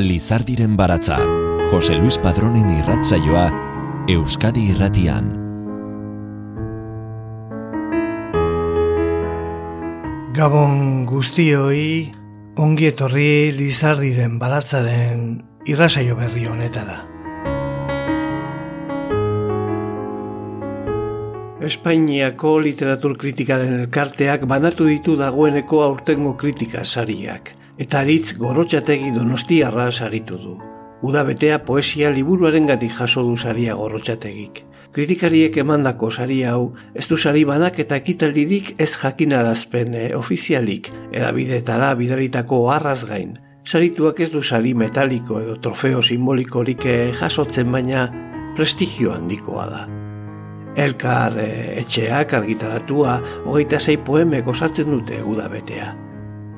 Lizardiren baratza, Jose Luis Padronen irratzaioa, Euskadi irratian. Gabon guztioi, ongi etorri Lizardiren baratzaren irratsaio berri honetara. Espainiako literatur kritikaren elkarteak banatu ditu dagoeneko aurtengo kritika sariak, eta aritz gorotxategi donostiarra saritu du. Uda betea poesia liburuaren gati jaso du saria gorotxategik. Kritikariek emandako sari hau, ez du sari banak eta ekitaldirik ez jakinarazpen e, ofizialik, edabidetara bidalitako arraz gain. Sarituak ez du sari metaliko edo trofeo simbolikorik eh, jasotzen baina prestigio handikoa da. Elkar e, etxeak argitaratua hogeita zei poemek osatzen dute udabetea.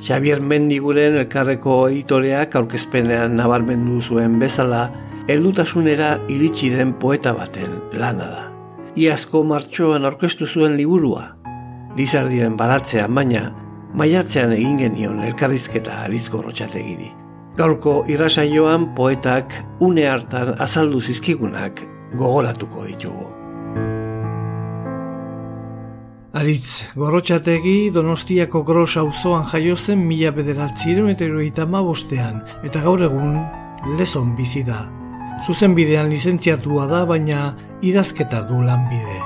Xavier Mendiguren elkarreko editoreak aurkezpenean nabarmendu zuen bezala, heldutasunera iritsi den poeta baten lana da. Iazko martxoan aurkeztu zuen liburua, Lizardiren baratzean baina, maiatzean egin genion elkarrizketa arizko rotxategiri. Gaurko irrasaioan poetak une hartan azaldu zizkigunak gogoratuko ditugu. Aritz, gorotxategi Donostiako gros auzoan jaio zen mila bederatziren eta iruita bostean, eta gaur egun lezon bizi da. Zuzen bidean lizentziatua da, baina idazketa du lanbide.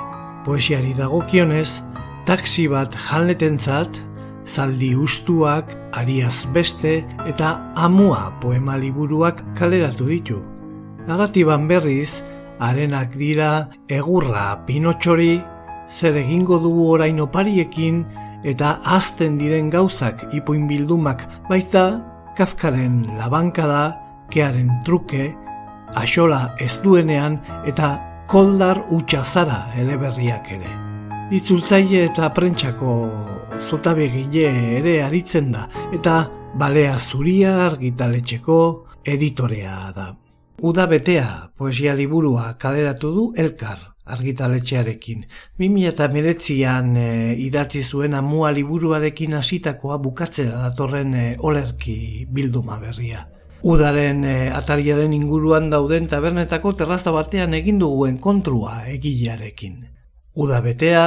Poesiari dagokionez, taksi bat janletentzat, zaldi ustuak, ariaz beste eta amua poema liburuak kaleratu ditu. Narratiban berriz, arenak dira egurra pinotxori, zer egingo dugu orain opariekin eta azten diren gauzak ipuin bildumak baita kafkaren labankada, kearen truke, axola ez duenean eta koldar utxazara eleberriak ere. Ditzultzaile eta prentsako zotabegile ere aritzen da eta balea zuria argitaletxeko editorea da. Uda betea poesia liburua kaleratu du elkar argitaletxearekin. 2008an e, idatzi zuen amua liburuarekin hasitakoa bukatzera datorren e, olerki bilduma berria. Udaren e, atariaren inguruan dauden tabernetako terrazta batean egin duguen kontrua egilearekin. Uda betea,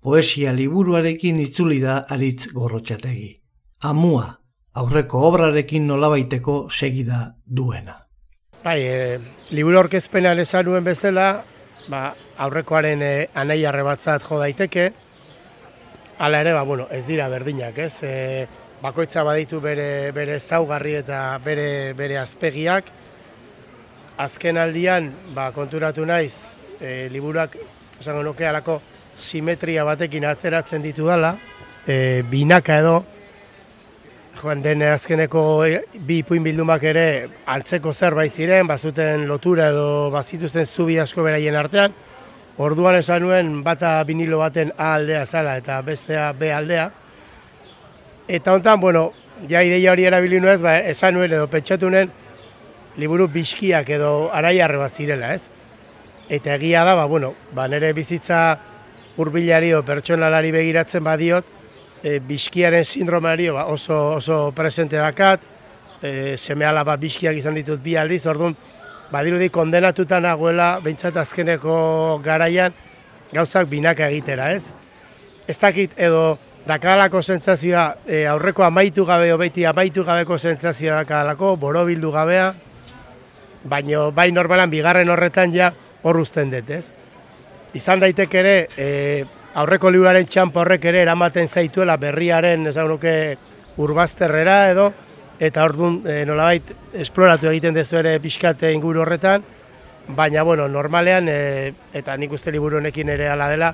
poesia liburuarekin itzuli da aritz gorrotxategi. Amua, aurreko obrarekin nolabaiteko segida duena. Bai, e, liburu orkezpenean esan nuen bezala, ba, aurrekoaren e, anai arrebatzat jo daiteke, hala ere, ba, bueno, ez dira berdinak, ez? E, bakoitza baditu bere, bere zaugarri eta bere, bere azpegiak, azken aldian, ba, konturatu naiz, e, liburuak, esango nuke, alako simetria batekin atzeratzen ditu dela, e, binaka edo, joan den azkeneko bi ipuin bildumak ere antzeko zerbait ziren, bazuten lotura edo bazituzten zubi asko beraien artean, Orduan esan nuen bata vinilo baten A aldea zala eta bestea B aldea. Eta hontan, bueno, ja ideia hori erabili nuez, ba, esan nuen edo pentsatu nuen liburu biskiak edo araiarre bat zirela, ez? Eta egia da, ba, bueno, ba, nire bizitza hurbilari o pertsonalari begiratzen badiot, e, biskiaren sindromari ba, oso, oso presente dakat, e, seme alaba biskiak izan ditut bi aldiz, orduan, badirudi kondenatuta nagoela behintzat azkeneko garaian gauzak binaka egitera, ez? Ez dakit edo dakalako sentsazioa e, aurreko amaitu gabe beti amaitu gabeko sentsazioa dakalako, borobildu gabea, baino bai normalan bigarren horretan ja hor uzten dut, ez? Izan daiteke ere, e, aurreko liburaren txampo horrek ere eramaten zaituela berriaren, esan nuke, urbazterrera edo, eta orduan e, nolabait esploratu egiten dezu ere pixkate inguru horretan, baina bueno, normalean, e, eta nik uste liburu honekin ere ala dela,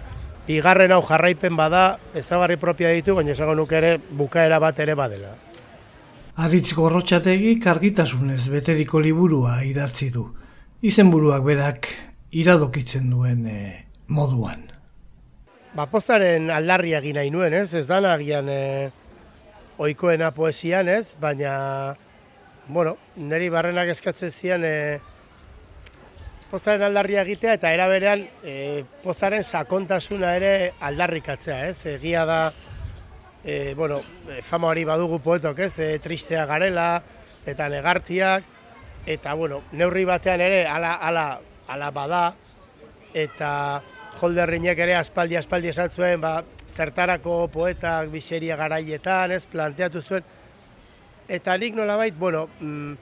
bigarren hau jarraipen bada, ezagarri propia ditu, baina esango nuke ere bukaera bat ere badela. Aritz gorrotxategi kargitasunez beteriko liburua idatzi du. Izenburuak berak iradokitzen duen e, moduan. Ba, pozaren aldarria gina inuen, ez? Ez da nagian... E, oikoena poesian ez, baina, bueno, niri barrenak eskatzen zian e, pozaren aldarria egitea eta eraberean e, pozaren sakontasuna ere aldarrikatzea ez, egia da, e, bueno, fama hori badugu poetok ez, e, tristea garela eta negartiak, eta bueno, neurri batean ere ala, ala, ala bada, eta Holderrinek ere aspaldi aspaldi esan zuen, ba, zertarako poetak biseria garaietan, ez, planteatu zuen. Eta nik nolabait, bueno, mm,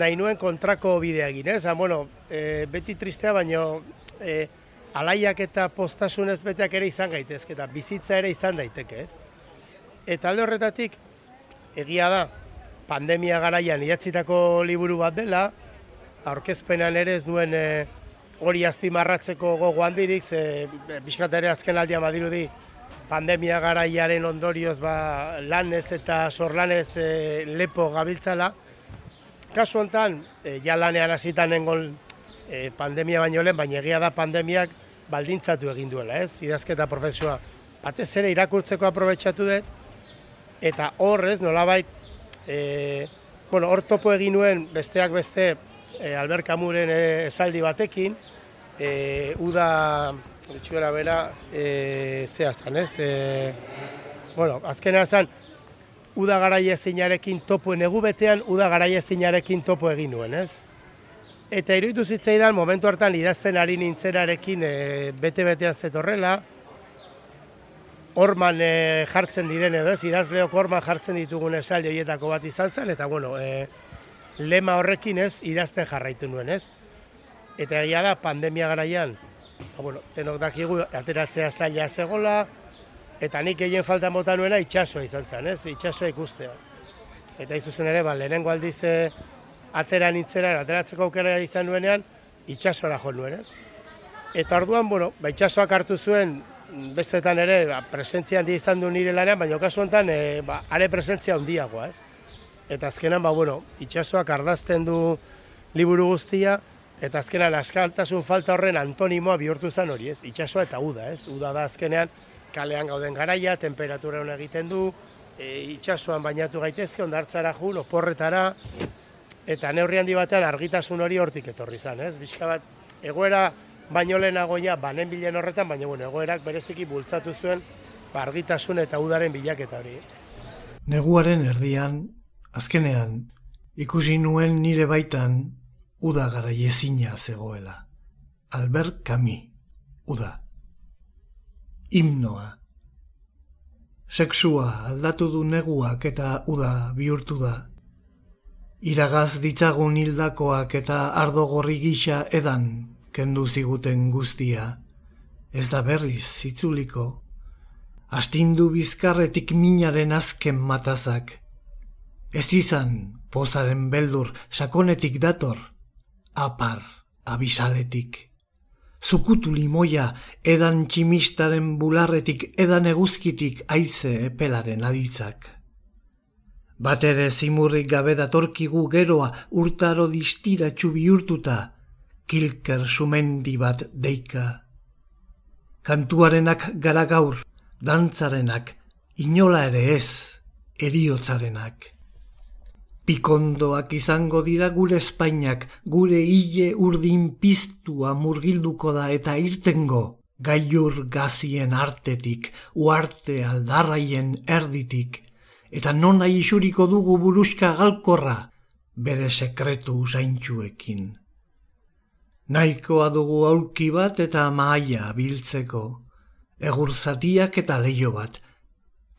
nahi nuen kontrako bidea egin, ez? bueno, e, beti tristea, baino e, alaiak eta postasunez beteak ere izan gaitezke, eta bizitza ere izan daiteke, ez? Eta alde horretatik, egia da, pandemia garaian idatzitako liburu bat dela, aurkezpenan ere ez duen e, hori azpimarratzeko gogo handirik, ze biskatere azken aldian badirudi pandemia garaiaren ondorioz ba, lanez eta sorlanez e, lepo gabiltzala, kasu honetan, e, ja lanean hasitan nengon e, pandemia baino lehen, baina egia da pandemiak baldintzatu egin duela, ez? Idazketa profesioa. Batez ere irakurtzeko aprobetsatu dut, eta horrez, nolabait, e, bueno, hor topo egin nuen besteak beste e, Albert Camuren esaldi batekin, e, uda, ditxuera bera, e, zea zan, ez? E, bueno, azkenean zan, uda garaia zinarekin topo egu betean, uda garaia zinarekin topo egin nuen, ez? Eta iruditu zitzaidan, momentu hartan idazten ari nintzerarekin e, bete-betean zetorrela, orman e, jartzen diren edo ez, idazleok orman jartzen ditugun esaldi horietako bat izan zen, eta bueno, e, lema horrekin ez, idazten jarraitu nuen, ez? Eta egia da, pandemia garaian, ba, bueno, tenok dakigu ateratzea zaila zegola, eta nik egin falta mota nuena itxasoa izan zen, ez? Itxasoa ikustea. Eta izuzen ere, ba, lehenengo aldiz eh, atera nintzera, ateratzeko aukera izan nuenean, itxasoara jo nuen, ez? Eta orduan, bueno, ba, itxasoak hartu zuen, bestetan ere, ba, presentzia handi izan du nire lanean, baina kasu honetan, e, ba, are presentzia handiagoa, ez? Eta azkenan, ba, bueno, itxasoak ardazten du liburu guztia, eta azkenan askaltasun falta horren antonimoa bihurtu zen hori, ez? Itxasoa eta uda, ez? Uda da azkenean, kalean gauden garaia, temperatura hona egiten du, e, itxasuan bainatu gaitezke, ondartzara ju, oporretara, eta neurri handi batean argitasun hori hortik etorri zen, ez? Bizka bat, egoera baino lehenago ja, banen bilen horretan, baina bueno, egoerak bereziki bultzatu zuen, argitasun eta udaren bilaketa hori. Neguaren erdian, azkenean, ikusi nuen nire baitan, uda gara zegoela. Albert Camus, uda himnoa. Sexua aldatu du neguak eta uda bihurtu da. Iragaz ditzagun hildakoak eta ardo gorri gisa edan kendu ziguten guztia. Ez da berriz zitzuliko. Astindu bizkarretik minaren azken matazak. Ez izan pozaren beldur sakonetik dator. Apar abisaletik zukutu limoia edan tximistaren bularretik edan eguzkitik aize epelaren aditzak. Bat ere zimurrik gabe datorkigu geroa urtaro distira txubi urtuta, kilker sumendi bat deika. Kantuarenak gara gaur, dantzarenak, inola ere ez, eriotzarenak. Pikondoak izango dira gure espainak, gure hile urdin piztua murgilduko da eta irtengo, gaiur gazien artetik, uarte aldarraien erditik, eta non nahi isuriko dugu buruska galkorra, bere sekretu zaintxuekin. Naikoa dugu aulki bat eta maia biltzeko, egurzatiak eta leio bat,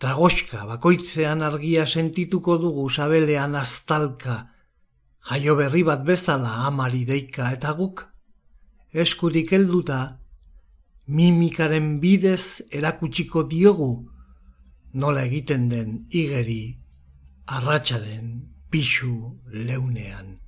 Tragoska bakoitzean argia sentituko dugu sabelean aztalka, jaio berri bat bezala amari deika eta guk, eskurik helduta, mimikaren bidez erakutsiko diogu, nola egiten den igeri, arratsaren pixu leunean.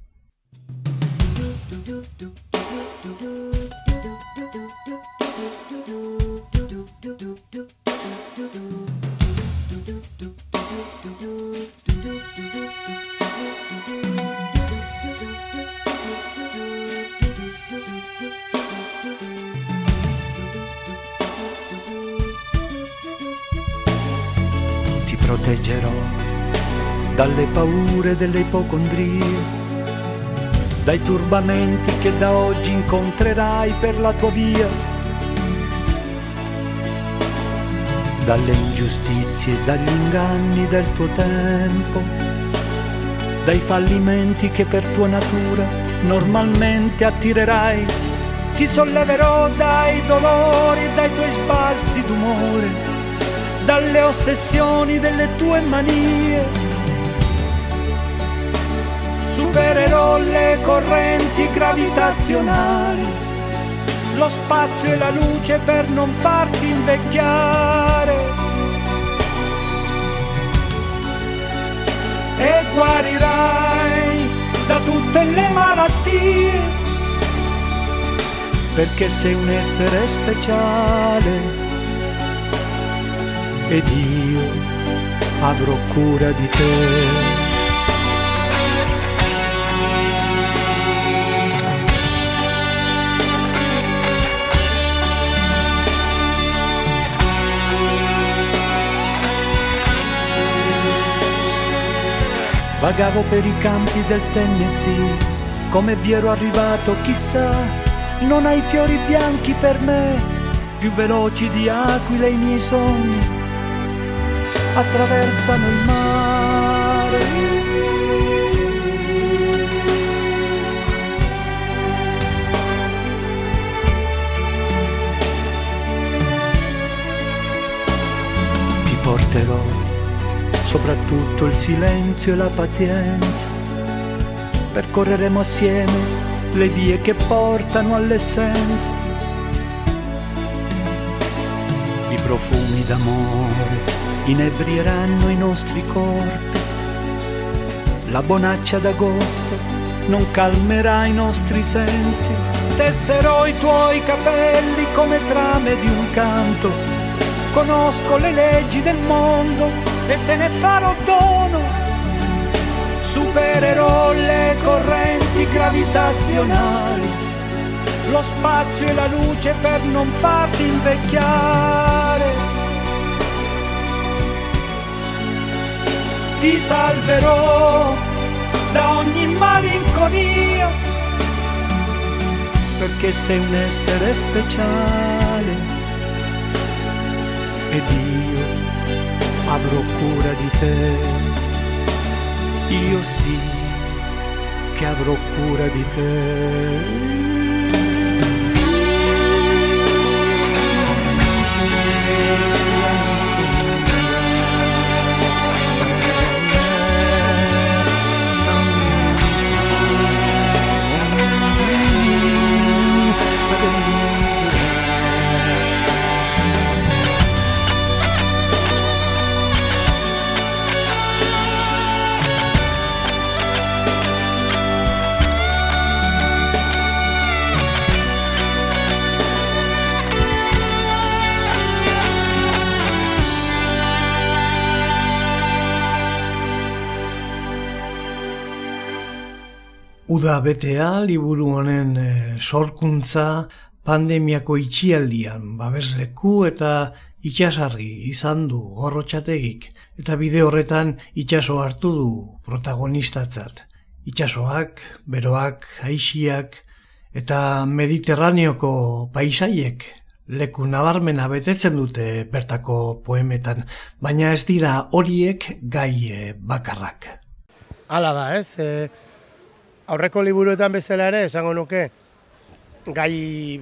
Proteggerò dalle paure delle ipocondrie, dai turbamenti che da oggi incontrerai per la tua via, dalle ingiustizie dagli inganni del tuo tempo. dai fallimenti che per tua natura normalmente attirerai. Ti solleverò dai dolori dai tuoi sbalzi d'umore, dalle ossessioni delle tue manie. Supererò le correnti gravitazionali, lo spazio e la luce per non farti invecchiare e guarirai da tutte le malattie, perché sei un essere speciale ed io avrò cura di te. Vagavo per i campi del Tennessee, come vi ero arrivato chissà, non hai fiori bianchi per me, più veloci di aquile i miei sogni, attraversano il mare. Ti porterò soprattutto il silenzio e la pazienza. Percorreremo assieme le vie che portano all'essenza. I profumi d'amore inebrieranno i nostri corpi. La bonaccia d'agosto non calmerà i nostri sensi. Tesserò i tuoi capelli come trame di un canto. Conosco le leggi del mondo e te ne farò dono. Supererò le correnti gravitazionali, lo spazio e la luce per non farti invecchiare. Ti salverò da ogni malinconia, perché sei un essere speciale ed io avrò cura di te. Io sì che avrò cura di te. Uda betea liburu honen e, sorkuntza pandemiako itxialdian babesleku eta itxasarri izan du gorrotxategik eta bide horretan itxaso hartu du protagonistatzat. Itxasoak, beroak, aixiak eta mediterraneoko paisaiek leku nabarmena betetzen dute bertako poemetan, baina ez dira horiek gai bakarrak. Hala da, ez? E aurreko liburuetan bezala ere esango nuke gai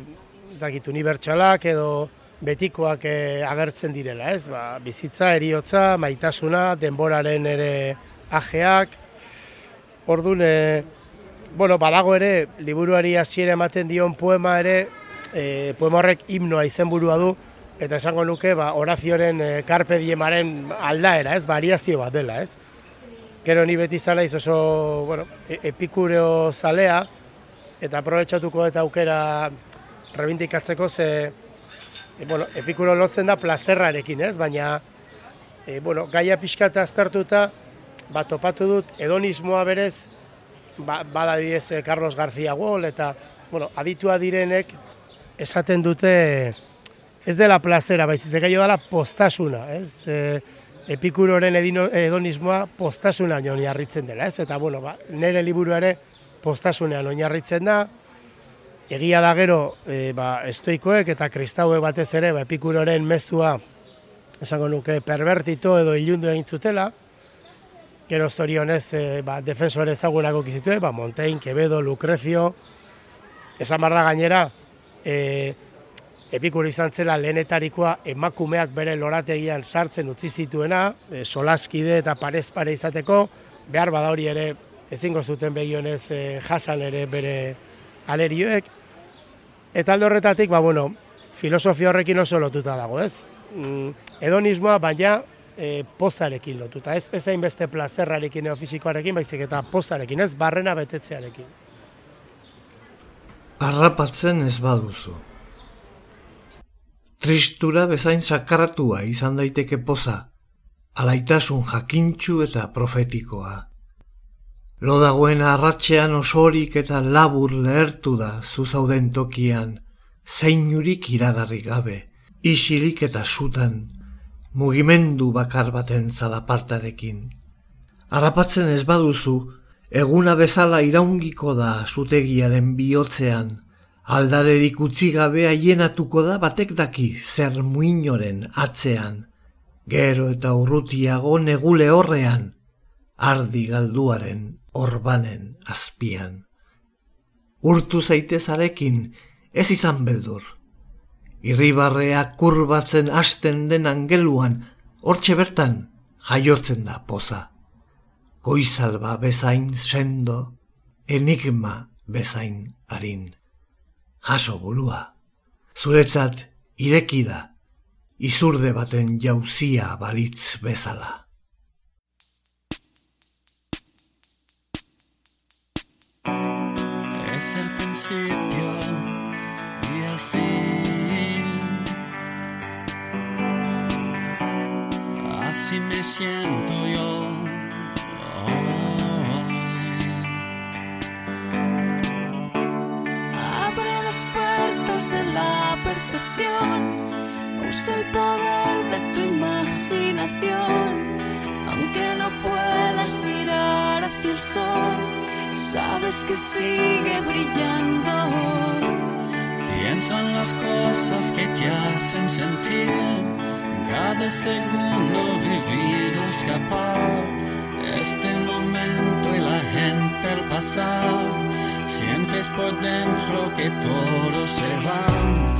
zakit unibertsalak edo betikoak eh, agertzen direla, ez? Ba, bizitza, eriotza, maitasuna, denboraren ere ajeak. Ordun e, bueno, badago ere liburuari hasiera ematen dion poema ere, e, poema horrek himnoa izenburua du eta esango nuke ba Horazioren e, Carpe Diemaren aldaera, ez? Variazio bat dela, ez? Gero ni beti zala oso, bueno, e, epikureo zalea, eta aprobetsatuko eta aukera rebindikatzeko ze, e, bueno, epikuro lotzen da plazerrarekin, ez? Baina, e, bueno, gaia pixka aztertuta, bat topatu dut, edonismoa berez, ba, bada diez e, Carlos García Wall, eta, bueno, aditua direnek, esaten dute, ez dela plazera, baizik, gaio dela postasuna, ez? E, epikuroren edonismoa postasunean oinarritzen dela, ez? Eta, bueno, ba, nire liburu ere postasunean oinarritzen da, egia da gero, e, ba, estoikoek eta kristaue batez ere, ba, epikuroren mezua, esango nuke, pervertito edo ilundu egin zutela, gero zorionez e, ba, defensore ezagunako kizitue, ba, Montein, Quevedo, Lucrecio, esan barra gainera, e, epikur izan zela lehenetarikoa emakumeak bere lorategian sartzen utzi zituena, e, solaskide eta parez pare izateko, behar bada hori ere ezingo zuten begionez e, jasan ere bere alerioek. Eta aldo horretatik, ba, bueno, filosofia horrekin oso lotuta dago, ez? Mm, edonismoa, baina e, pozarekin lotuta, ez, ez beste plazerrarekin eofizikoarekin, baizik eta pozarekin, ez barrena betetzearekin. Arrapatzen ez baduzu. Tristura bezain sakaratua izan daiteke poza, alaitasun jakintxu eta profetikoa. Lo dagoen arratxean osorik eta labur lehertu da zuzauden tokian, zeinurik iragarri gabe, isilik eta sutan, mugimendu bakar baten zalapartarekin. Arrapatzen ez baduzu, eguna bezala iraungiko da zutegiaren bihotzean, Aldarerik utzi gabe haienatuko da batek daki zer muinoren atzean, gero eta urrutiago negule horrean, ardi galduaren orbanen azpian. Urtu zaitezarekin ez izan beldur. Irribarrea kurbatzen hasten den angeluan, hortxe bertan jaiotzen da poza. Goizalba bezain sendo, enigma bezain harin jaso burua. Zuretzat ireki da, izurde baten jauzia balitz bezala. Es el principio y el fin. Así me siento El poder de tu imaginación, aunque no puedas mirar hacia el sol, sabes que sigue brillando. Piensa en las cosas que te hacen sentir, cada segundo vivido, escapar, este momento y la gente al pasar, sientes por dentro que todo se va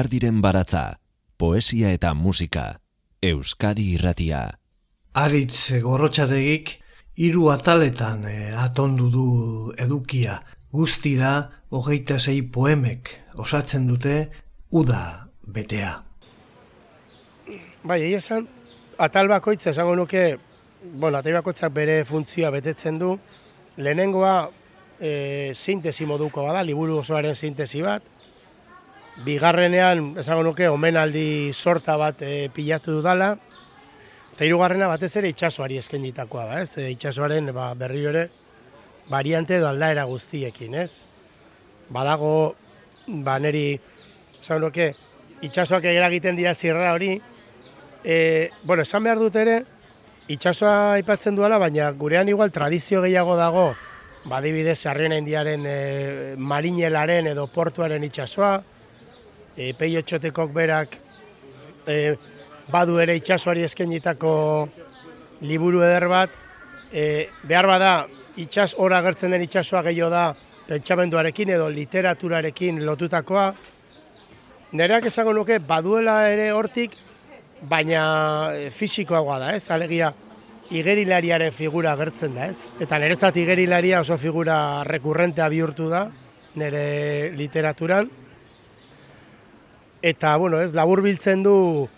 Lizardiren baratza, poesia eta musika, Euskadi irratia. Aritz gorrotxategik hiru ataletan eh, atondu du edukia. Guztira hogeita sei poemek osatzen dute uda betea. Bai, egia esan, atal bakoitza esango nuke, bueno, atal bakoitzak bere funtzioa betetzen du. Lehenengoa e, sintesi moduko bada, liburu osoaren sintesi bat. Bigarrenean, esango nuke, omenaldi sorta bat e, pilatu dudala. Eta hirugarrena batez ere itxasoari eskenitakoa da, ez? E, itxasoaren ba, berri ere variante edo aldaera guztiekin, ez? Badago, ba, neri, esango nuke, itxasoak egiten dira zirra hori, e, bueno, esan behar dut ere, itxasoa aipatzen duela, baina gurean igual tradizio gehiago dago, badibidez, sarrien indiaren e, marinelaren edo portuaren itxasoa, e, peio txotekok berak e, badu ere itxasoari eskenitako liburu eder bat, e, behar bada, itxas ora agertzen den itxasoa gehiago da, pentsamenduarekin edo literaturarekin lotutakoa, Nereak esango nuke, baduela ere hortik, baina eh, fisikoagoa da, ez? Alegia, igerilariaren figura agertzen da, ez? Eta niretzat igerilaria oso figura rekurrentea bihurtu da, nire literaturan. Eta, bueno, ez, labur biltzen du,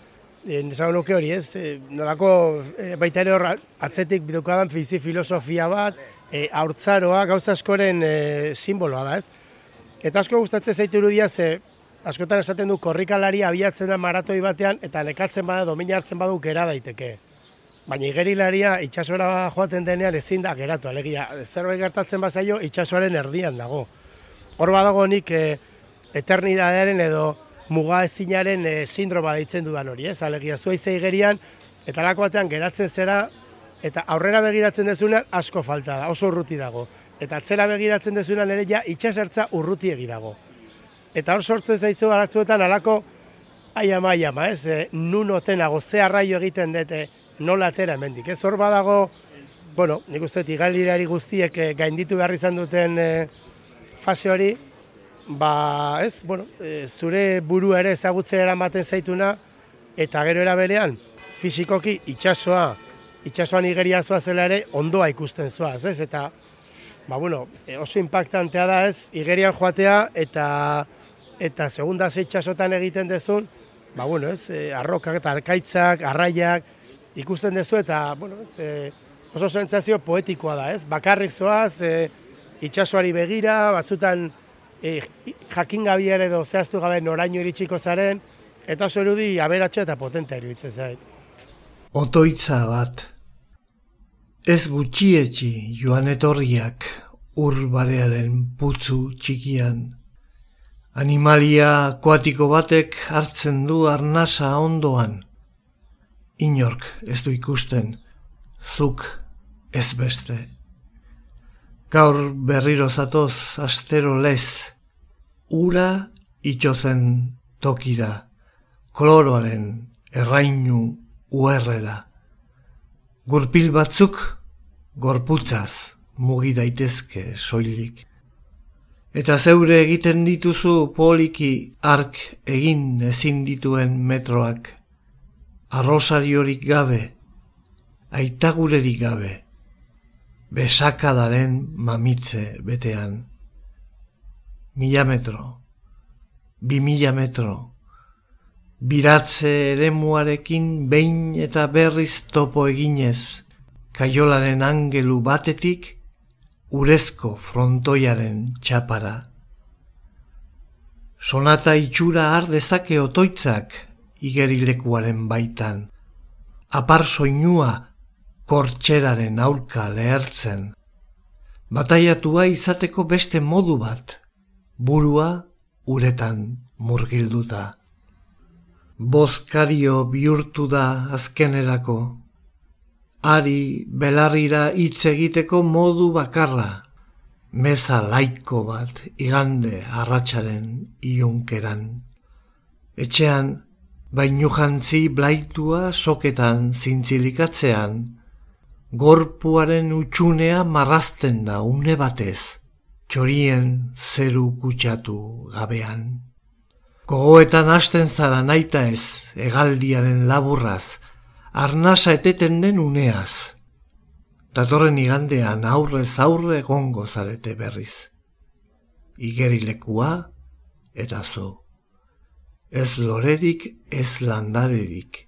e, nuke hori, ez? E, nolako, e, baita ere hor, atzetik bidukadan fizi filosofia bat, e, haurtzaroa, gauza askoren e, simboloa da, ez? Eta asko gustatzen zaitu irudia, ze, askotan esaten du korrikalari abiatzen da maratoi batean eta nekatzen bada domina hartzen badu gera daiteke. Baina igerilaria itxasora joaten denean ezin da geratu, alegia zerbait gertatzen bazaio itxasoaren erdian dago. Hor badago nik e, eternidadearen edo muga ezinaren e, sindroma deitzen dudan hori, ez? Alegia zua igerian eta lako batean geratzen zera eta aurrera begiratzen dezunan asko falta da, oso urruti dago. Eta atzera begiratzen dezunan ere ja itxasertza urruti egirago. Eta hor sortzen zaizu aratzuetan alako aia maia ma, ez? E, nun otenago, ze arraio egiten dute nola atera hemendik. Ez hor badago, bueno, nik uste igaldirari guztiek e, gainditu behar izan duten e, fase hori, ba, ez, bueno, e, zure buru ere ezagutzea eramaten zaituna, eta gero eraberean, fizikoki itxasoa, itxasoan igeria zoa zela ere, ondoa ikusten zoaz, ez? Eta, ba, bueno, e, oso impactantea da ez, igerian joatea, eta eta segunda zeitxasotan egiten dezun, ba, bueno, ez, e, arrokak eta arkaitzak, arraiak, ikusten dezu eta, bueno, ez, e, oso sentsazio poetikoa da, ez, bakarrik zoaz, e, itxasoari begira, batzutan e, jakin gabi ere edo zehaztu gabe noraino iritsiko zaren, eta oso erudi aberatxe eta potentea iruditzen zait. Otoitza bat, ez gutxietxi joan etorriak urbarearen putzu txikian, Animalia akuatiko batek hartzen du arnasa ondoan. Inork ez du ikusten, zuk ez beste. Gaur berriro zatoz astero lez, ura itxozen tokira, koloroaren errainu uerrera. Gurpil batzuk gorputzaz mugi daitezke soilik. Eta zeure egiten dituzu poliki ark egin ezin dituen metroak. Arrosariorik gabe, aitagurerik gabe, besakadaren mamitze betean. Mila metro, bi mila metro, biratze eremuarekin behin eta berriz topo eginez, kaiolaren angelu batetik, urezko frontoiaren txapara. Sonata itxura har dezake otoitzak igerilekuaren baitan. Apar soinua kortxeraren aurka lehertzen. Bataiatua izateko beste modu bat, burua uretan murgilduta. Bozkario bihurtu da azkenerako ari belarrira hitz egiteko modu bakarra, meza laiko bat igande arratsaren iunkeran. Etxean, bainu jantzi blaitua soketan zintzilikatzean, gorpuaren utxunea marrazten da une batez, txorien zeru kutsatu gabean. Gogoetan hasten zara naita ez, egaldiaren laburraz, arnasa eteten den uneaz. Datorren igandean aurrez aurre gongo zarete berriz. Igerilekua eta zo. Ez lorerik, ez landarerik.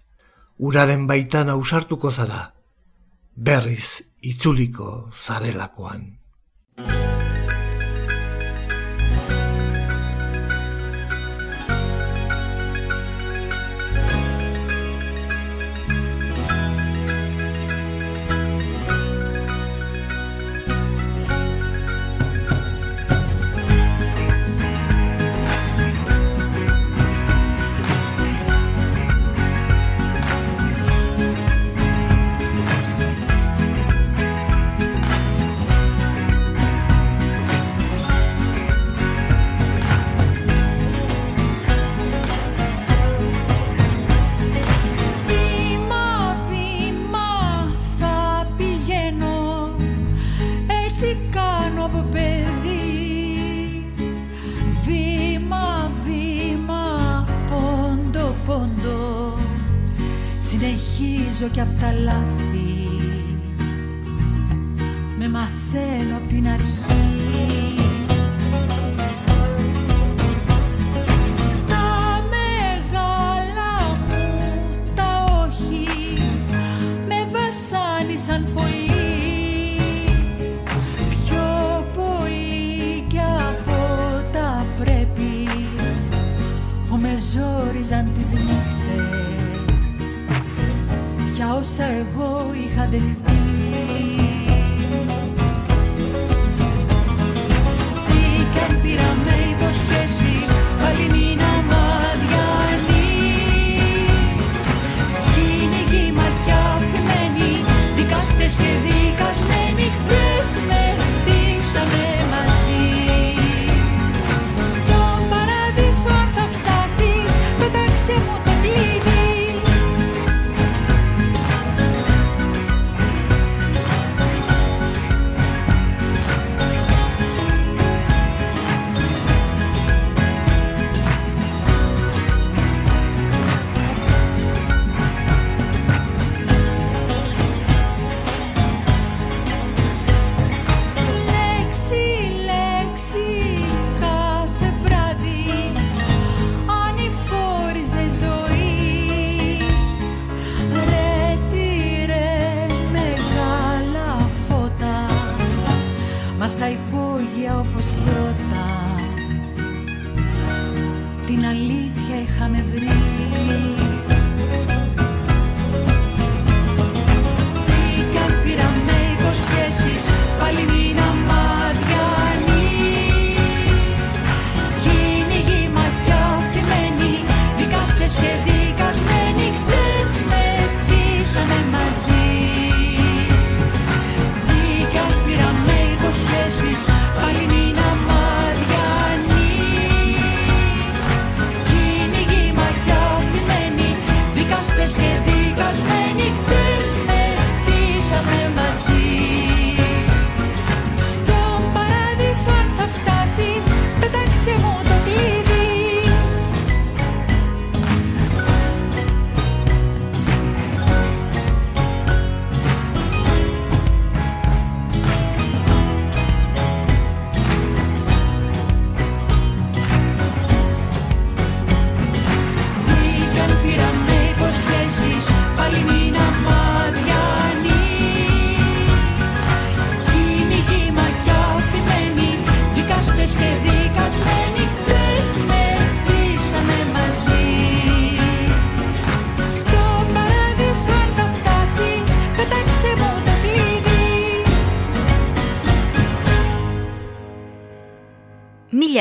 Uraren baitan ausartuko zara, berriz itzuliko zarelakoan.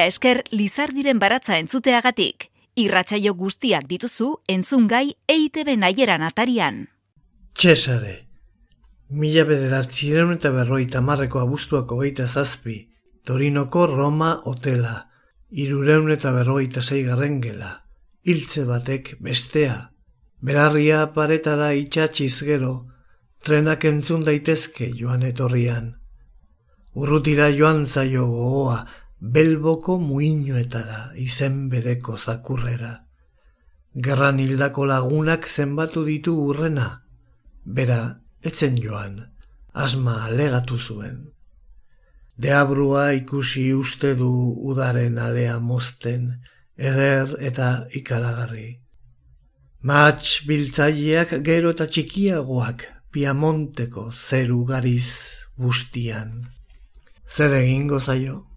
Mila esker Lizardiren baratza entzuteagatik. Irratsaio guztiak dituzu entzungai EITB naieran atarian. Txesare, mila bederatzireun eta berroita marreko abuztuako geita zazpi, Torinoko Roma hotela, irureun eta berrogeita zeigarren gela, hiltze batek bestea. Belarria paretara itxatxiz gero, trenak entzun daitezke joan etorrian. Urrutira joan zaio gogoa, belboko muinoetara izen bereko zakurrera. Gerran hildako lagunak zenbatu ditu urrena, bera etzen joan, asma alegatu zuen. Deabrua ikusi uste du udaren alea mozten, eder eta ikaragarri. Mats biltzaileak gero eta txikiagoak piamonteko zeru gariz bustian. Zer egingo zaio?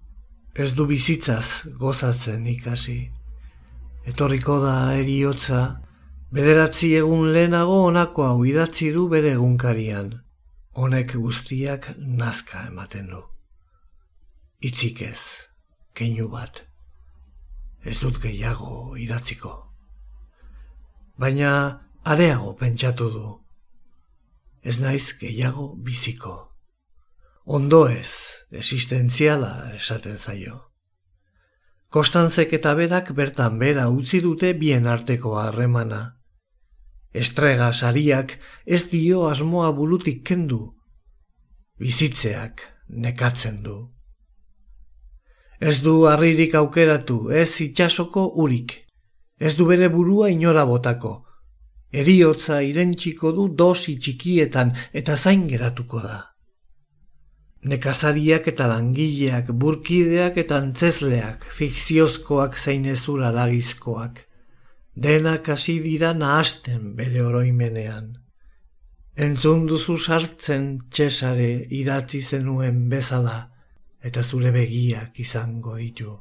Ez du bizitzaz gozatzen ikasi. Etorriko da eriotza, bederatzi egun lehenago honako hau idatzi du bere egunkarian. Honek guztiak nazka ematen du itzik ez, keinu bat, ez dut gehiago idatziko. Baina areago pentsatu du, ez naiz gehiago biziko. Ondo ez, existentziala esaten zaio. Kostanzek eta berak bertan bera utzi dute bien arteko harremana. Estrega sariak ez dio asmoa burutik kendu. Bizitzeak nekatzen du. Ez du harririk aukeratu, ez itxasoko urik. Ez du bere burua inora botako. Eriotza irentsiko du dosi txikietan eta zain geratuko da. Nekazariak eta langileak, burkideak eta antzesleak, fikziozkoak zein ezur aragizkoak. Denak hasi dira nahasten bere oroimenean. Entzun duzu sartzen txesare idatzi zenuen bezala, eta zure begiak izango ditu.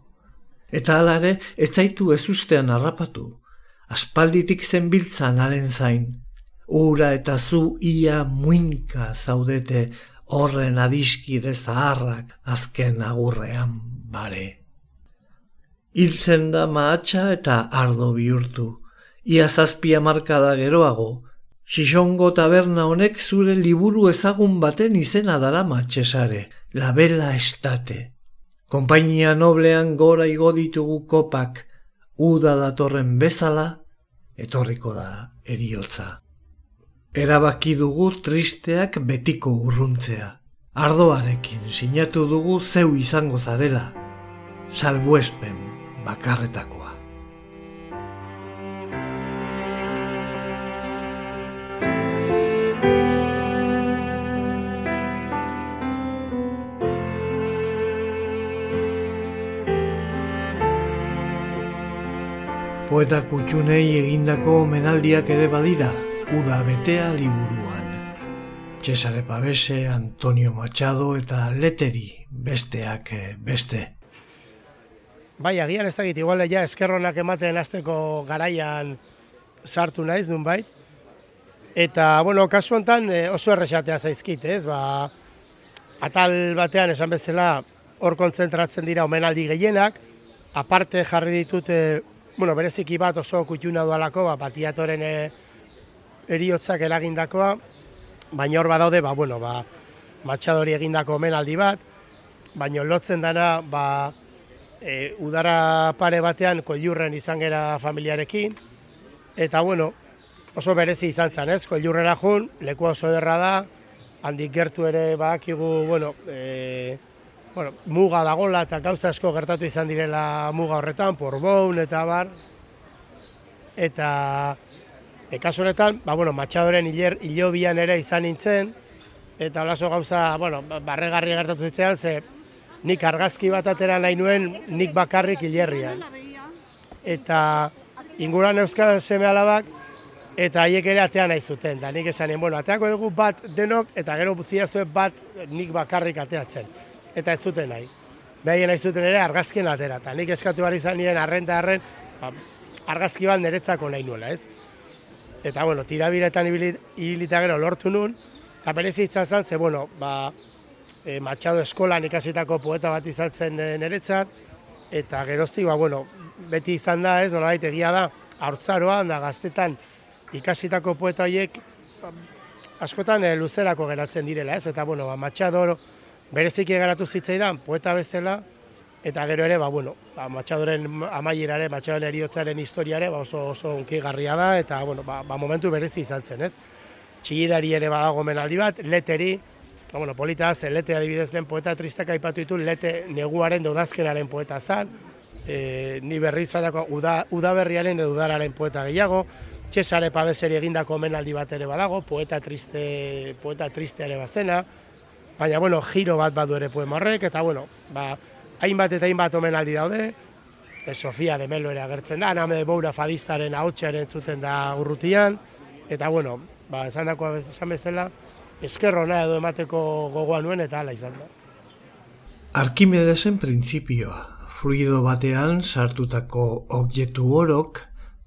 Eta alare, ez zaitu ez ustean harrapatu, aspalditik zenbiltzan haren zain, ura eta zu ia muinka zaudete horren adiskide zaharrak azken agurrean bare. Hiltzen da maatxa eta ardo bihurtu, ia zazpia markada geroago, Xixongo taberna honek zure liburu ezagun baten izena dara matxesare, la bella estate. Kompainia noblean gora igo ditugu kopak, uda datorren bezala, etorriko da eriotza. Erabaki dugu tristeak betiko urruntzea. Ardoarekin sinatu dugu zeu izango zarela, salbuespen bakarretakoa. Poeta kutxunei egindako menaldiak ere badira, uda betea liburuan. Cesare Pabese, Antonio Machado eta Leteri besteak eh, beste. Bai, agian ez dakit, igual ja eskerronak ematen azteko garaian sartu naiz, dun bait. Eta, bueno, kasu honetan eh, oso erresatea zaizkit, ez? Ba, atal batean esan bezala hor kontzentratzen dira omenaldi gehienak, aparte jarri ditute bueno, bereziki bat oso kutxuna dualako, ba, batiatoren e, eriotzak eragindakoa, baina hor badaude, ba, bueno, ba, matxadori egindako menaldi bat, baina lotzen dana, ba, e, udara pare batean koilurren izan gera familiarekin, eta, bueno, oso berezi izan zen, ez, koilurrera jun, leku oso ederra da, handik gertu ere bakigu, bueno, e, bueno, muga dagola eta gauza asko gertatu izan direla muga horretan, porbon eta bar. Eta e, kasu honetan, ba, bueno, matxadoren hilobian ere izan nintzen, eta olaso gauza, bueno, ba, barregarri gertatu zitzean, ze nik argazki bat atera nahi nuen nik bakarrik hilerrian. Eta inguran euskal seme alabak, eta haiek ere atea nahi zuten, da nik esanen, bueno, ateako dugu bat denok, eta gero butzia zuen bat nik bakarrik ateatzen eta ez zuten nahi. Behien nahi zuten ere argazkien atera, eta nik eskatu behar izan nien arren eta arren, ba, argazki bat niretzako nahi nuela, ez? Eta, bueno, tirabiretan hilita gero lortu nun, eta berezi izan zen, ze, bueno, ba, e, Machado eskolan ikasitako poeta bat izan zen e, niretzat, eta gerozti, ba, bueno, beti izan da, ez, nola egia da, haurtzaroa, da gaztetan ikasitako poeta horiek, ba, askotan e, luzerako geratzen direla, ez? Eta, bueno, ba, Machado bereziki garatu zitzaidan poeta bezala eta gero ere, ba, bueno, ba, matxadoren amaierare, matxadoren eriotzaren historiare, ba, oso, oso unkigarria da, eta, bueno, ba, ba momentu berezi izan zen, ez? Txigidari ere badago menaldi bat, leteri, ba, bueno, polita zen, lete adibidez den poeta tristak aipatu ditu, lete neguaren daudazkenaren poeta zan, e, ni berri zanako uda, udaberriaren edo udararen poeta gehiago, Txesare pabeseri egindako menaldi bat ere badago, poeta triste, poeta triste ere bazena, baina, bueno, giro bat badu ere poema horrek, eta, bueno, ba, hainbat eta hainbat omenaldi daude, e, Sofia de Melo ere agertzen da, Name de Moura fadistaren ahotxearen zuten da urrutian, eta, bueno, ba, esan dako esan bezala, eskerrona edo emateko gogoa nuen eta hala izan da. Arkimedesen printzipioa, fluido batean sartutako objektu orok,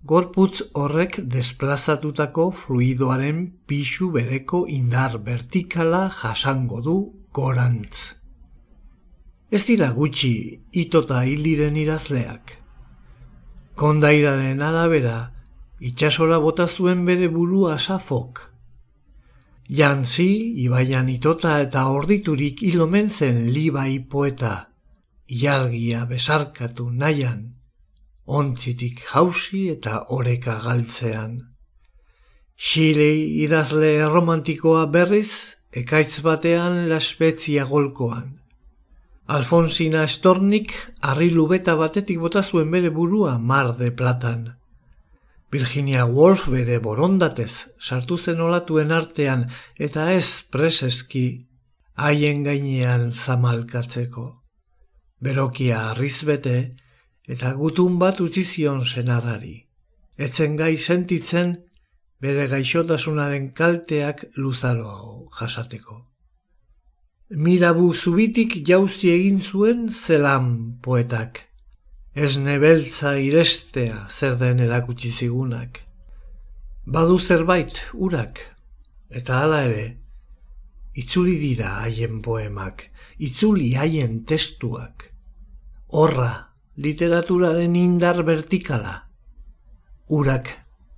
gorputz horrek desplazatutako fluidoaren pixu bereko indar vertikala jasango du gorantz. Ez dira gutxi itota hiliren idazleak. Kondairaren arabera, itxasora bota zuen bere burua safok. Jantzi, ibaian itota eta orditurik ilomen zen libai poeta, iargia besarkatu nahian, ontzitik jausi eta oreka galtzean. Xilei idazle romantikoa berriz, ekaitz batean laspezia golkoan. Alfonsina Estornik harri lubeta batetik bota zuen bere burua mar de platan. Virginia Woolf bere borondatez sartu zen olatuen artean eta ez preseski haien gainean zamalkatzeko. Berokia arriz bete, eta gutun bat utzi zion senarrari. Etzen gai sentitzen bere gaixotasunaren kalteak luzaroago jasateko. Mirabu zubitik jauzi egin zuen zelan poetak. Ez nebeltza irestea zer den erakutsi zigunak. Badu zerbait urak, eta hala ere, itzuli dira haien poemak, itzuli haien testuak. Horra, literaturaren indar vertikala. Urak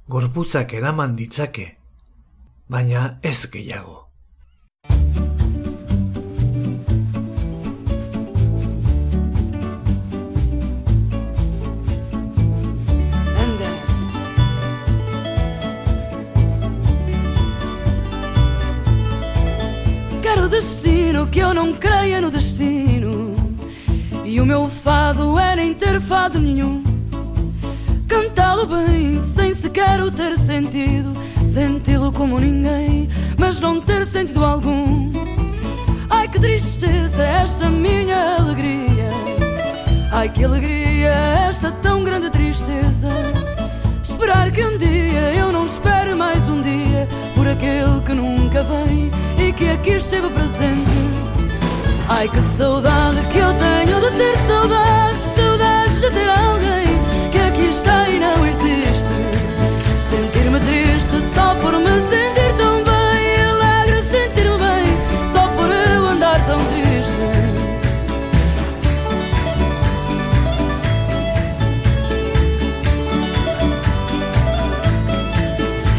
gorputzak eraman ditzake, baina ez gehiago. Que eu não creia no destino e o meu fado é nem ter fado nenhum. Cantá-lo bem, sem sequer o ter sentido. Senti-lo como ninguém, mas não ter sentido algum. Ai que tristeza esta minha alegria. Ai que alegria esta tão grande tristeza. Esperar que um dia eu não espere mais um dia por aquele que nunca vem e que aqui esteve presente. Ai que saudade que eu tenho de ter saudade, saudades de ter alguém que aqui está e não existe. Sentir-me triste só por me sentir tão bem, alegre sentir-me bem só por eu andar tão triste.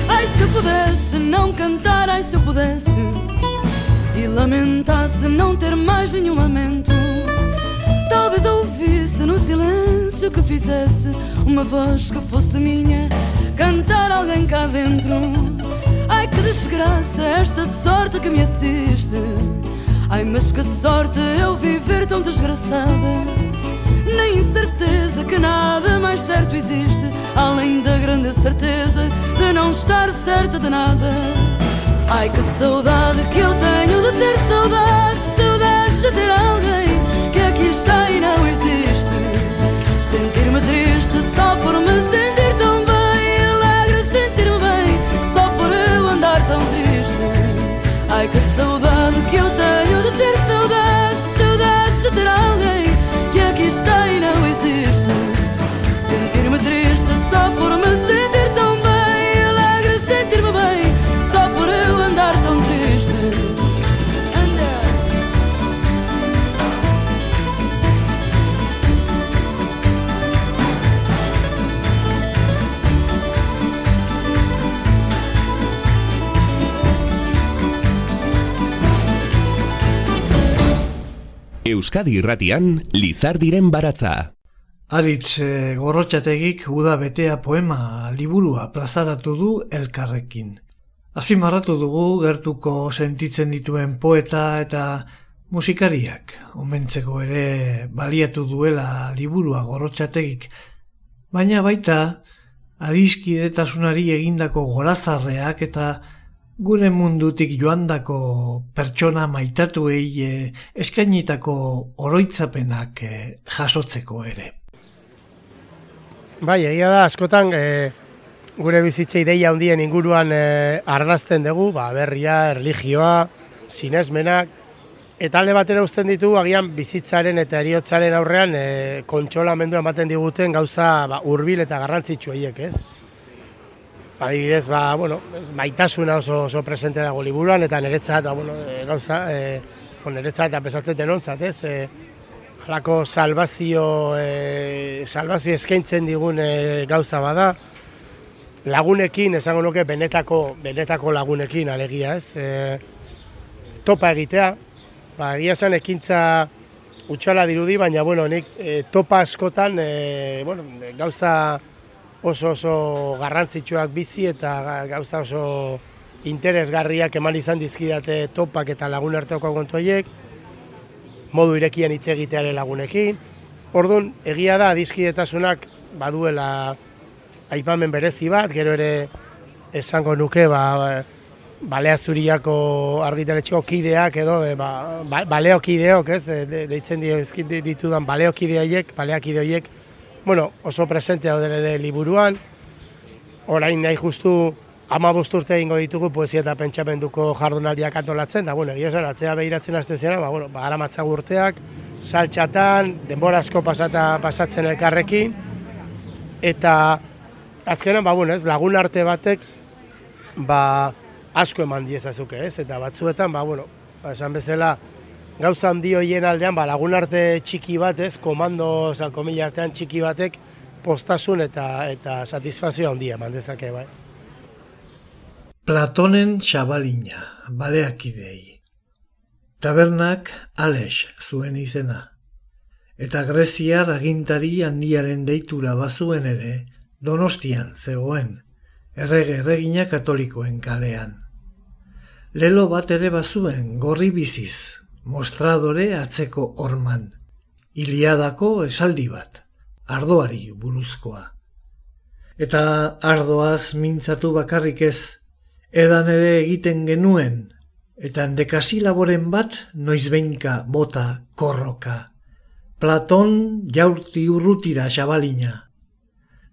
Ai se eu pudesse não cantar, ai se eu pudesse lamentasse não ter mais nenhum lamento. Talvez ouvisse no silêncio que fizesse uma voz que fosse minha, cantar alguém cá dentro. Ai que desgraça esta sorte que me assiste. Ai mas que sorte eu viver tão desgraçada. Na incerteza que nada mais certo existe, além da grande certeza de não estar certa de nada. Ai que saudade que eu tenho de ter saudade, saudades de ter alguém que aqui está e não existe. Sentir-me triste só por me sentir tão bem, alegre sentir-me bem só por eu andar tão triste. Ai que saudade que eu Euskadi irratian, Lizardiren baratza. Aritz e, gorrotxategik uda betea poema liburua plazaratu du elkarrekin. Azpimarratu dugu gertuko sentitzen dituen poeta eta musikariak omentzeko ere baliatu duela liburua gorrotxategik, baina baita adiskidetasunari egindako gorazarreak eta gure mundutik joandako pertsona maitatuei e, eskainitako oroitzapenak e, jasotzeko ere. Bai, egia da, askotan e, gure bizitza ideia handien inguruan e, ardazten dugu, ba, berria, erligioa, sinesmenak, Eta alde batera uzten ditu, agian bizitzaren eta eriotzaren aurrean e, kontxolamendu ematen diguten gauza ba, urbil eta garrantzitsu haiek, ez? Adibidez, ba, bueno, maitasuna oso, oso presente dago liburuan, eta niretzat, ba, bueno, e, gauza, e, niretzat eta pesatzen denontzat, ez? E, jalako salvazio, e, salvazio eskaintzen digun e, gauza bada, lagunekin, esango nuke, benetako, benetako lagunekin, alegia, ez? E, topa egitea, ba, egia zen ekintza utxala dirudi, baina bueno, nik e, topa askotan e, bueno, gauza oso oso garrantzitsuak bizi eta gauza oso interesgarriak eman izan dizkidate topak eta lagun arteoko kontu horiek, modu irekian hitz egiteare lagunekin. Orduan, egia da, dizkidetasunak baduela aipamen berezi bat, gero ere esango nuke, ba, balea zuriako argitaletxeko kideak edo e, ba, ba, baleokideok, ez, de, deitzen dio ditudan baleokideoiek, baleakideoiek, bueno, oso presente hau ere liburuan, orain nahi justu ama urte egingo ditugu poesia eta pentsamenduko jardunaldiak antolatzen, da, bueno, egia esan, atzea behiratzen azte zena, ba, bueno, ba, urteak, saltxatan, denbora asko pasata, pasatzen elkarrekin, eta azkenan, ba, bueno, ez, lagun arte batek, ba, asko eman diezazuke, ez? Eta batzuetan, ba, bueno, ba, esan bezala, gauza handi hoien aldean, ba, lagun arte txiki bat, ez? Komando, oza, komila artean txiki batek, postasun eta eta satisfazio handia eman dezake, bai. Platonen xabalina, baleak idei. Tabernak Alex zuen izena. Eta Greziar agintari handiaren deitura bazuen ere, donostian zegoen, errege erregina katolikoen kalean. Lelo bat ere bazuen gorri biziz, mostradore atzeko orman. Iliadako esaldi bat, ardoari buruzkoa. Eta ardoaz mintzatu bakarrik ez, edan ere egiten genuen, eta endekasi laboren bat noizbeinka bota korroka. Platon jaurti urrutira xabalina.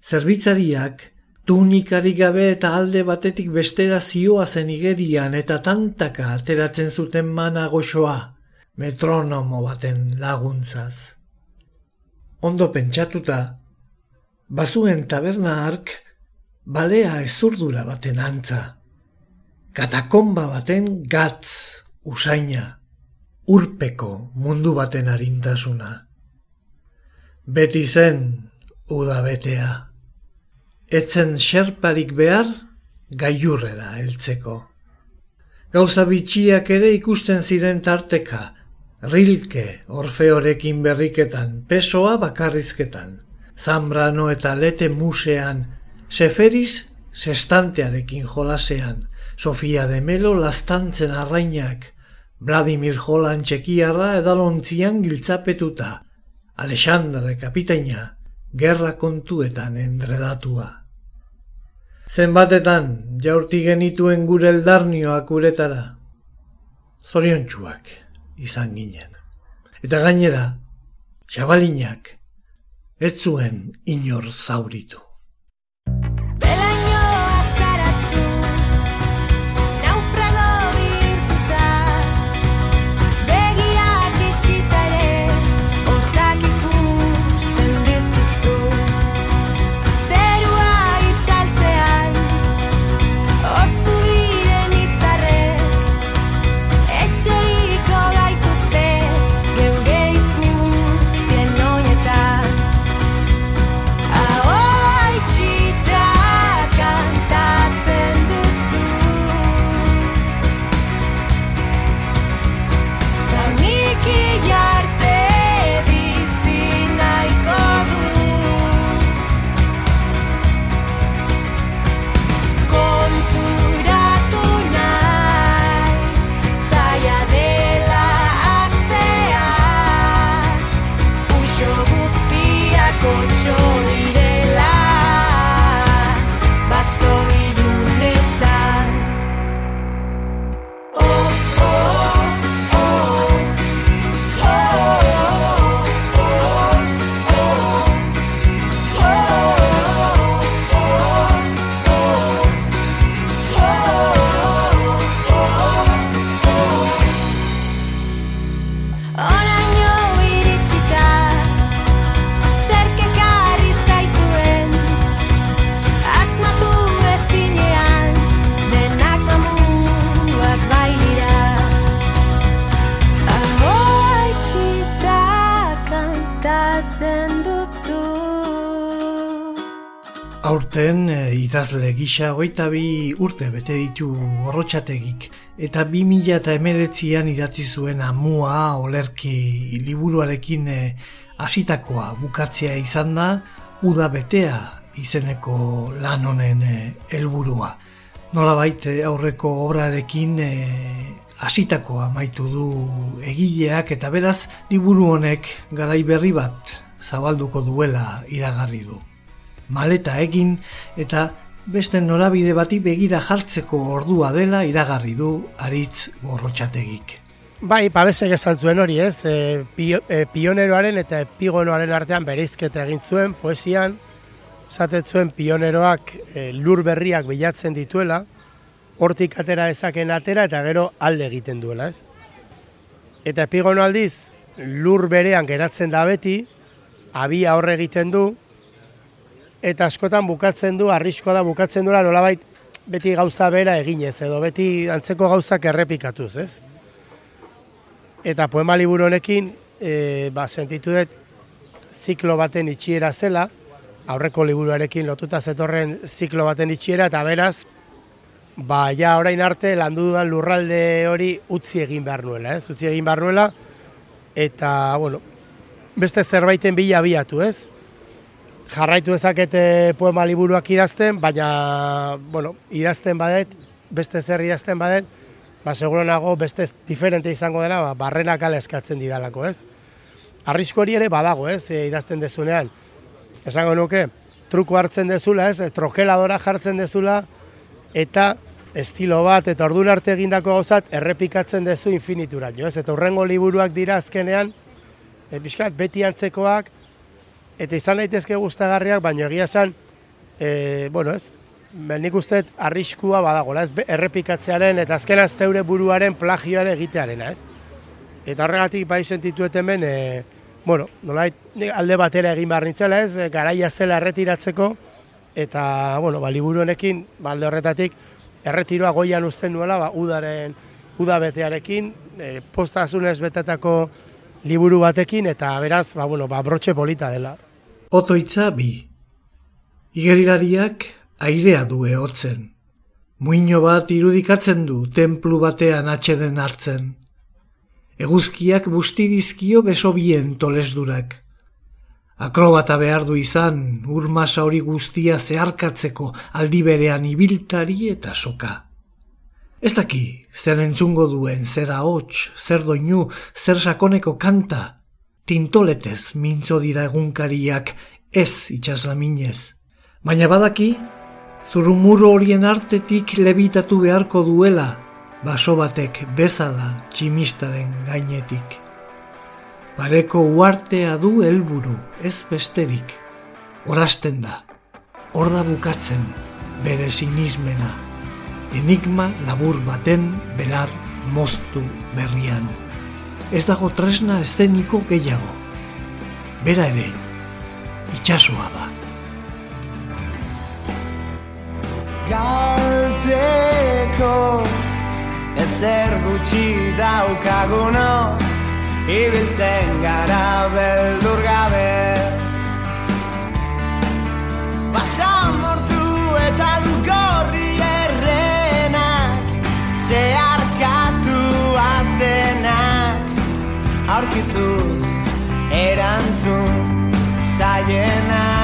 Zerbitzariak Tunikari gabe eta alde batetik bestera zioa zen igerian eta tantaka ateratzen zuten mana goxoa, metronomo baten laguntzaz. Ondo pentsatuta, bazuen taberna ark, balea ezurdura baten antza, katakomba baten gatz usaina, urpeko mundu baten arintasuna. Beti zen udabetea etzen xerparik behar gaiurrera heltzeko. Gauza bitxiak ere ikusten ziren tarteka, rilke orfeorekin berriketan, pesoa bakarrizketan, zambrano eta lete musean, seferiz sestantearekin jolasean, Sofia de Melo lastantzen arrainak, Vladimir Jolan txekiarra edalontzian giltzapetuta, Alexandre kapitaina, gerra kontuetan endredatua. Zenbatetan jaurti genituen gure eldarnioak uretara, zoriontsuak izan ginen. Eta gainera, xabalinak ez zuen inor zauritu. Gisa hogeita bi urte bete ditu gorrotxategik eta bi mila eta emeretzian idatzi zuen amua olerki liburuarekin e, hasitakoa bukatzea izan da uda betea izeneko lan honen e, helburua. Nola baite aurreko obrarekin e, hasitakoa maitu du egileak eta beraz liburu honek garai berri bat zabalduko duela iragarri du maleta egin eta beste norabide bati begira jartzeko ordua dela iragarri du aritz gorrotxategik. Bai, pabesek esan zuen hori ez, e, pio, e, pioneroaren eta epigonoaren artean bereizketa egin zuen poesian, zatet zuen pioneroak e, lur berriak bilatzen dituela, hortik atera ezaken atera eta gero alde egiten duela ez. Eta epigono aldiz, lur berean geratzen da beti, abia horre egiten du, eta askotan bukatzen du, arriskoa da bukatzen duela nolabait beti gauza bera eginez, edo beti antzeko gauzak errepikatuz, ez? Eta poema liburu honekin, e, ba, sentitu dut, ziklo baten itxiera zela, aurreko liburuarekin lotuta zetorren ziklo baten itxiera, eta beraz, ba, ja orain arte landu dudan lurralde hori utzi egin behar nuela, ez? Utzi egin behar nuela, eta, bueno, beste zerbaiten bila abiatu, ez? Jarraitu ezakete poema liburuak idazten, baina, bueno, idazten badet, beste zer idazten badet, ba, seguro nago beste diferente izango dela, ba, barrenak ala eskatzen didalako, ez? Arrisko hori ere badago, ez, e, idazten dezunean. Esango nuke, truko hartzen dezula, ez, trokeladora jartzen dezula, eta estilo bat, eta ordun arte egindako gauzat, errepikatzen dezu infinitura, jo, ez? Eta urrengo liburuak dira azkenean, e, beti antzekoak, eta izan daitezke gustagarriak, baina egia esan, e, bueno, ez, nik uste arriskua badagola, ez, errepikatzearen eta azkena zeure buruaren plagioare egitearena, ez. Eta horregatik bai sentitu hemen, e, bueno, nolait, alde batera egin behar nintzela, ez, e, garaia zela erretiratzeko, eta, bueno, ba, liburu honekin, ba, alde horretatik, erretiroa goian uzten nuela, ba, udaren, udabetearekin, e, postazunez betetako liburu batekin, eta beraz, ba, bueno, ba, brotxe polita dela. Otoitza bi. Igerilariak airea du ehotzen. Muino bat irudikatzen du templu batean atxeden hartzen. Eguzkiak bustidizkio besobien tolesdurak. Akrobata behar du izan, urmasa hori guztia zeharkatzeko aldi berean ibiltari eta soka. Ez daki, zer entzungo duen, zer ahots, zer doinu, zer sakoneko kanta, tintoletez mintzo dira egunkariak ez itxaslaminez. Baina badaki, zurumuro horien artetik lebitatu beharko duela, baso batek bezala tximistaren gainetik. Pareko uartea du helburu, ez besterik. Horasten da, hor da bukatzen, bere sinismena. Enigma labur baten belar moztu berrian ez dago tresna eszeniko gehiago. Bera ere, itxasua da. Galtzeko ezer gutxi daukaguno ibiltzen gara beldur gabe Basamortu aurkituz erantzun zaiena.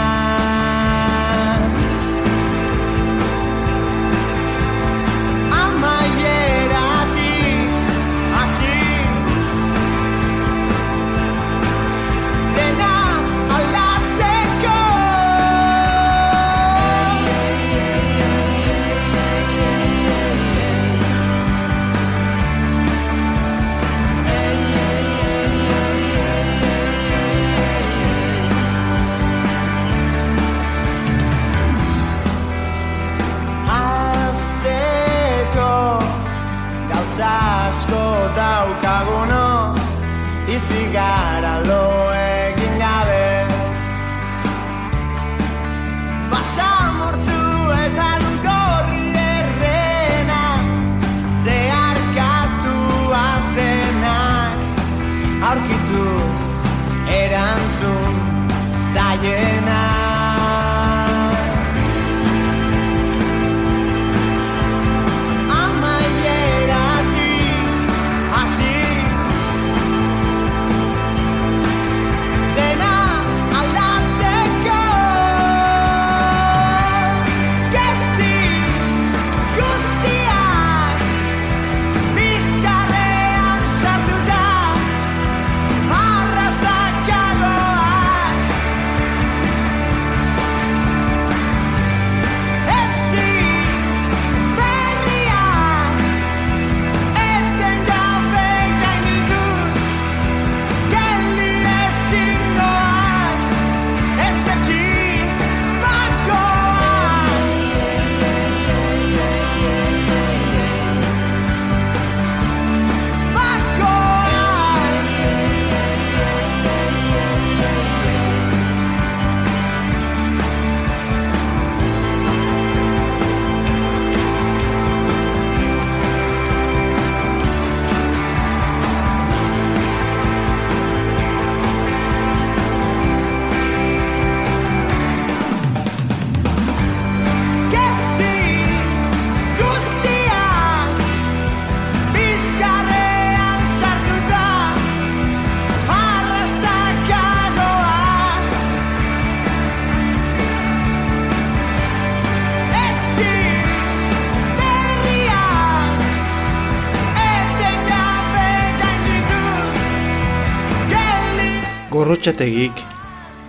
Gorrotxategik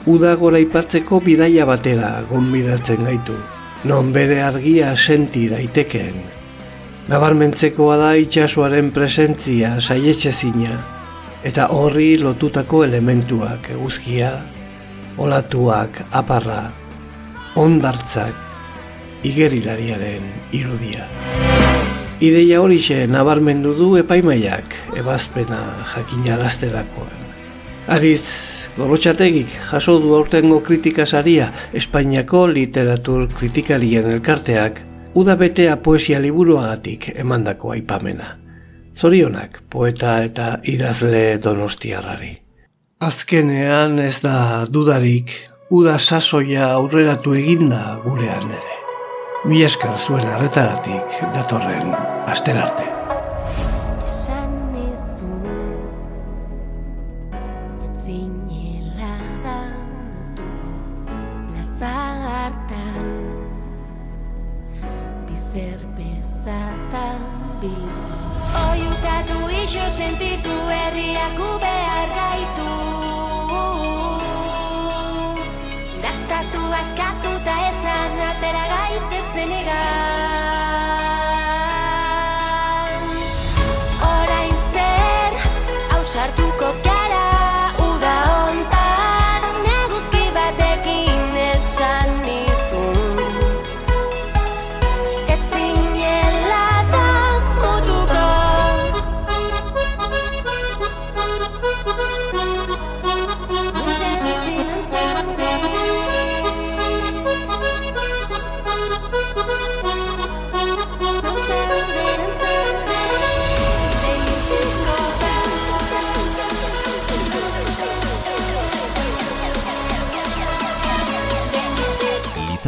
uda gora ipatzeko bidaia batera gonbidatzen gaitu, non bere argia senti daitekeen. Nabarmentzekoa da itxasuaren presentzia saietxezina, eta horri lotutako elementuak eguzkia, olatuak, aparra, ondartzak, igerilariaren irudia. Ideia horixe nabarmendu du epaimaiak ebazpena jakinarazterakoan. Ariz, Gorrotxategik jaso du aurtengo kritikasaria Espainiako literatur kritikarien elkarteak uda betea poesia liburuagatik emandako aipamena. Zorionak poeta eta idazle donostiarrari. Azkenean ez da dudarik, uda sasoia aurreratu eginda gurean ere. Mi esker zuen arretagatik datorren asterarte. Bezata bilizto Oiukatu iso sentitu herriak behar gaitu Dastatu askatu eta esan atera gaitezen egan